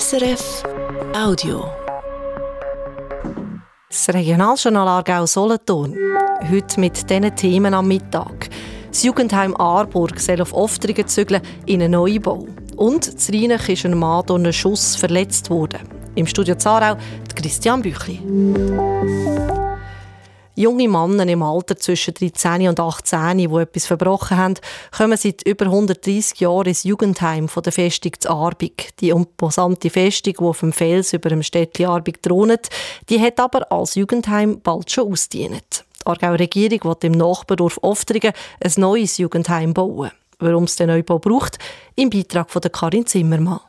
SRF Audio. Das Regionaljournal Aargau Solothurn. Heute mit diesen Themen am Mittag. Das Jugendheim Aarburg soll auf Oftringen zügeln in einen Neubau. Und in Rheinach ist ein Mann durch einen Schuss verletzt worden. Im Studio Zarau Christian Büchli. Junge Männer im Alter zwischen 13 und 18, die etwas verbrochen haben, kommen seit über 130 Jahren ins Jugendheim von der Festung zu Arbig. Die imposante Festung, die auf dem Fels über dem Städtchen Arbig thront, die hat aber als Jugendheim bald schon ausgedient. Die Aargauer Regierung will im Nachbardorf Oftringen ein neues Jugendheim bauen. Warum es den Neubau braucht, im Beitrag von Karin Zimmermann.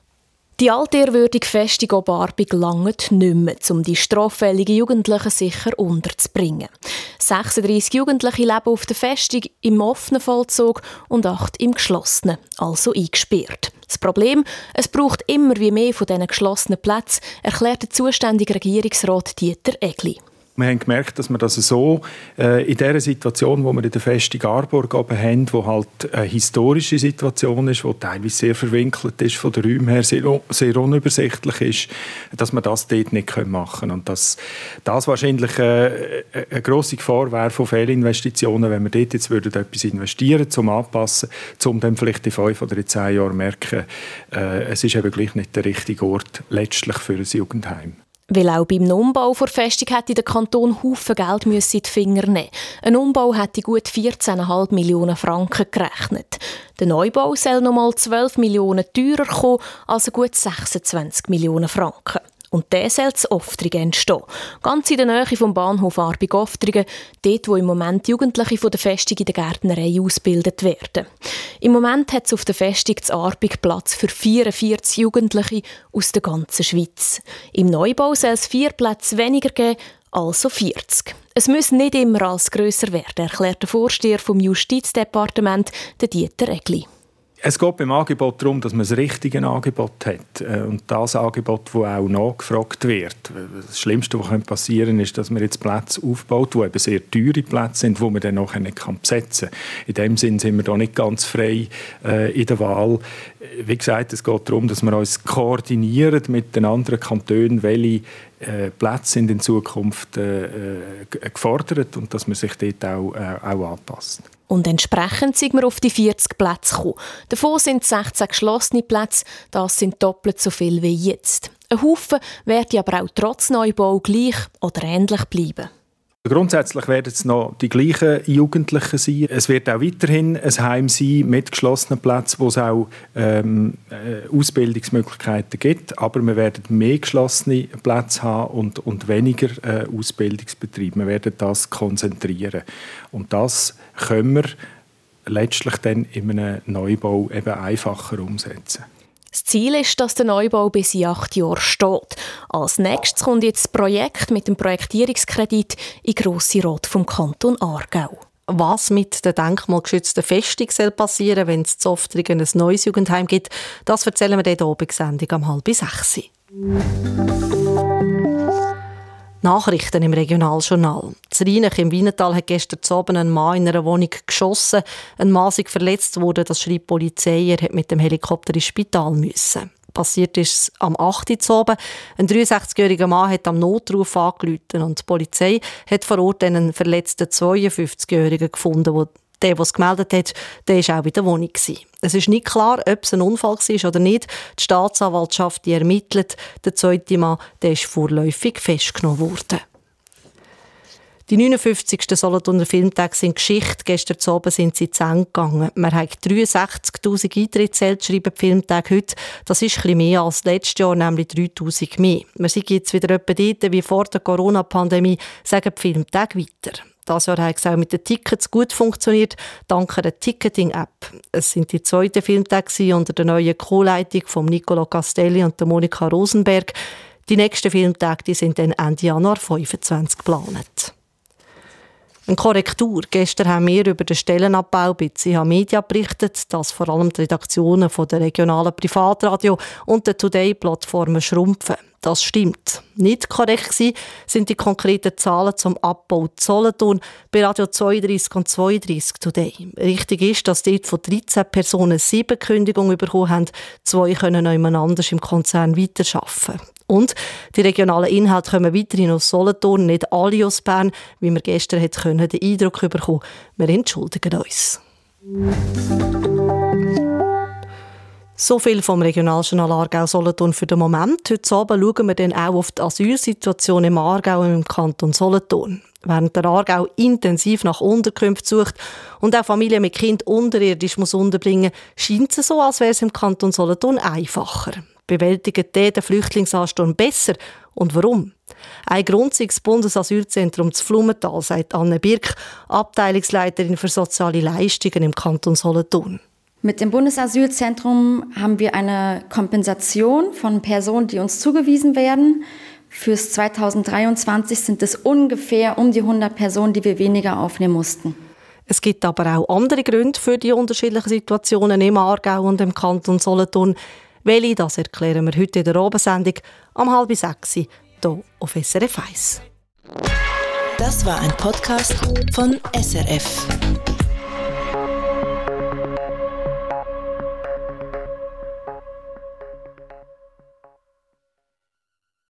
Die altehrwürdige Festung Obarbig langt nicht mehr, um die straffälligen Jugendlichen sicher unterzubringen. 36 Jugendliche leben auf der Festung im offenen Vollzug und 8 im geschlossenen, also eingesperrt. Das Problem, es braucht immer wie mehr von diesen geschlossenen Plätzen, erklärt der zuständige Regierungsrat Dieter Egli. Wir haben gemerkt, dass wir das so äh, in der Situation, wo wir in der Festung Arburg oben haben, wo halt eine historische Situation ist, die teilweise sehr verwinkelt ist, von den Räumen her sehr, sehr unübersichtlich ist, dass wir das dort nicht machen können. Und dass das wahrscheinlich äh, eine grosse Gefahr wäre von Fehlinvestitionen, wenn wir dort jetzt würden etwas investieren zum Anpassen, um dann vielleicht in fünf oder in zehn Jahren merken, äh, es ist eben gleich nicht der richtige Ort letztlich für ein Jugendheim. Weil auch beim Umbau der Festung hätte der Kanton Haufen Geld in die Finger nehmen Ein Umbau hätte gut 14,5 Millionen Franken gerechnet. Der Neubau soll nochmal 12 Millionen teurer kommen, also gut 26 Millionen Franken. Und der soll zu Oftringen entstehen. Ganz in der Nähe vom Bahnhof Arbig-Oftringen, dort, wo im Moment Jugendliche von der Festung in der Gärtnerei ausgebildet werden. Im Moment hat es auf der Festung zu Arbig Platz für 44 Jugendliche aus der ganzen Schweiz. Im Neubau soll es vier Plätze weniger geben, also 40. Es muss nicht immer als grösser werden, erklärt der Vorsteher vom Justizdepartement, Dieter Egli. Es geht beim Angebot darum, dass man das richtige Angebot hat äh, und das Angebot, das auch nachgefragt wird. Das Schlimmste, was passieren kann, ist, dass man jetzt Plätze aufbaut, die eben sehr teure Plätze sind, die man dann nachher nicht besetzen kann. In dem Sinn sind wir da nicht ganz frei äh, in der Wahl. Wie gesagt, es geht darum, dass wir uns koordinieren mit den anderen Kantonen, welche äh, Plätze sind in Zukunft gefordert und dass man sich dort auch anpasst. Und entsprechend sind wir auf die 40 Plätze gekommen. Davon sind 16 geschlossene Plätze, das sind doppelt so viel wie jetzt. Ein Haufen werden aber auch trotz Neubau gleich oder ähnlich bleiben. Grundsätzlich werden es noch die gleichen Jugendlichen sein. Es wird auch weiterhin ein Heim sein mit geschlossenen Plätzen, wo es auch ähm, äh, Ausbildungsmöglichkeiten gibt. Aber wir werden mehr geschlossene Plätze haben und, und weniger äh, Ausbildungsbetriebe. Wir werden das konzentrieren. Und das können wir letztlich dann in einem Neubau eben einfacher umsetzen. Das Ziel ist, dass der Neubau bis in acht Jahren steht. Als nächstes kommt jetzt das Projekt mit dem Projektierungskredit in Grosse Rot vom Kanton Aargau. Was mit der denkmalgeschützten Festung soll passieren, wenn es zu Oftringen ein neues Jugendheim gibt, das erzählen wir in der Sendung um halb sechs. Nachrichten im Regionaljournal. Z Rheinach im Wienertal hat gestern Abend ein Mann in einer Wohnung geschossen. Ein ist verletzt worden, das schreibt die Polizei. Er hat mit dem Helikopter ins Spital müssen. Passiert ist es am 8. Uhr. Ein 63-jähriger Mann hat am Notruf angerufen und die Polizei hat vor Ort einen verletzten 52-jährigen gefunden, der der, der es gemeldet hat, der war auch in der Wohnung. Es ist nicht klar, ob es ein Unfall war oder nicht. Die Staatsanwaltschaft die ermittelt. Der zweite Mann der ist vorläufig festgenommen worden. Die 59. Solothurner Filmtage sind Geschichte. Gestern Abend sind sie zu Ende gegangen. Wir haben 63'000 Eintrittszelt, schreiben die Filmtage heute. Das ist etwas mehr als letztes Jahr, nämlich 3'000 mehr. Wir sind jetzt wieder etwa dort wie vor der Corona-Pandemie, sagen die Filmtage weiter. Das Jahr hat es auch mit den Tickets gut funktioniert, dank der Ticketing-App. Es sind die zweiten Filmtage unter der neuen Co-Leitung von Nicolo Castelli und der Monika Rosenberg. Die nächsten Filmtage die sind dann Ende Januar 25 geplant. Eine Korrektur. Gestern haben wir über den Stellenabbau bei CH Media berichtet, dass vor allem die Redaktionen der regionalen Privatradio und der Today-Plattformen schrumpfen. Das stimmt. Nicht korrekt gewesen sind die konkreten Zahlen zum Abbau Solothurn bei Radio 32 und 32 Today. Richtig ist, dass dort von 13 Personen sieben Kündigungen bekommen haben. Zwei können noch anders im Konzern weiterarbeiten. Und die regionalen Inhalte kommen weiterhin aus Solothurn, nicht alle aus Bern, wie wir gestern hätten können, den Eindruck bekommen. Wir entschuldigen uns. So viel vom Regionaljournal Aargau Solothurn für den Moment. Heute Abend schauen wir dann auch auf die Asylsituation im Aargau und im Kanton Solothurn. Während der Aargau intensiv nach Unterkünften sucht und auch Familien mit Kind unterirdisch muss unterbringen, scheint es so, als wäre es im Kanton Solothurn einfacher. Bewältigen die den Flüchtlingsansturm besser? Und warum? Ein Grund ist das Bundesasylzentrum zu Flumenthal, sagt Anne Birk, Abteilungsleiterin für soziale Leistungen im Kanton Solothurn. Mit dem Bundesasylzentrum haben wir eine Kompensation von Personen, die uns zugewiesen werden. Fürs 2023 sind es ungefähr um die 100 Personen, die wir weniger aufnehmen mussten. Es gibt aber auch andere Gründe für die unterschiedlichen Situationen im Aargau und im Kanton Solothurn. Welche, das erklären wir heute in der Abendsendung um halb sechs hier auf SRF 1. Das war ein Podcast von SRF.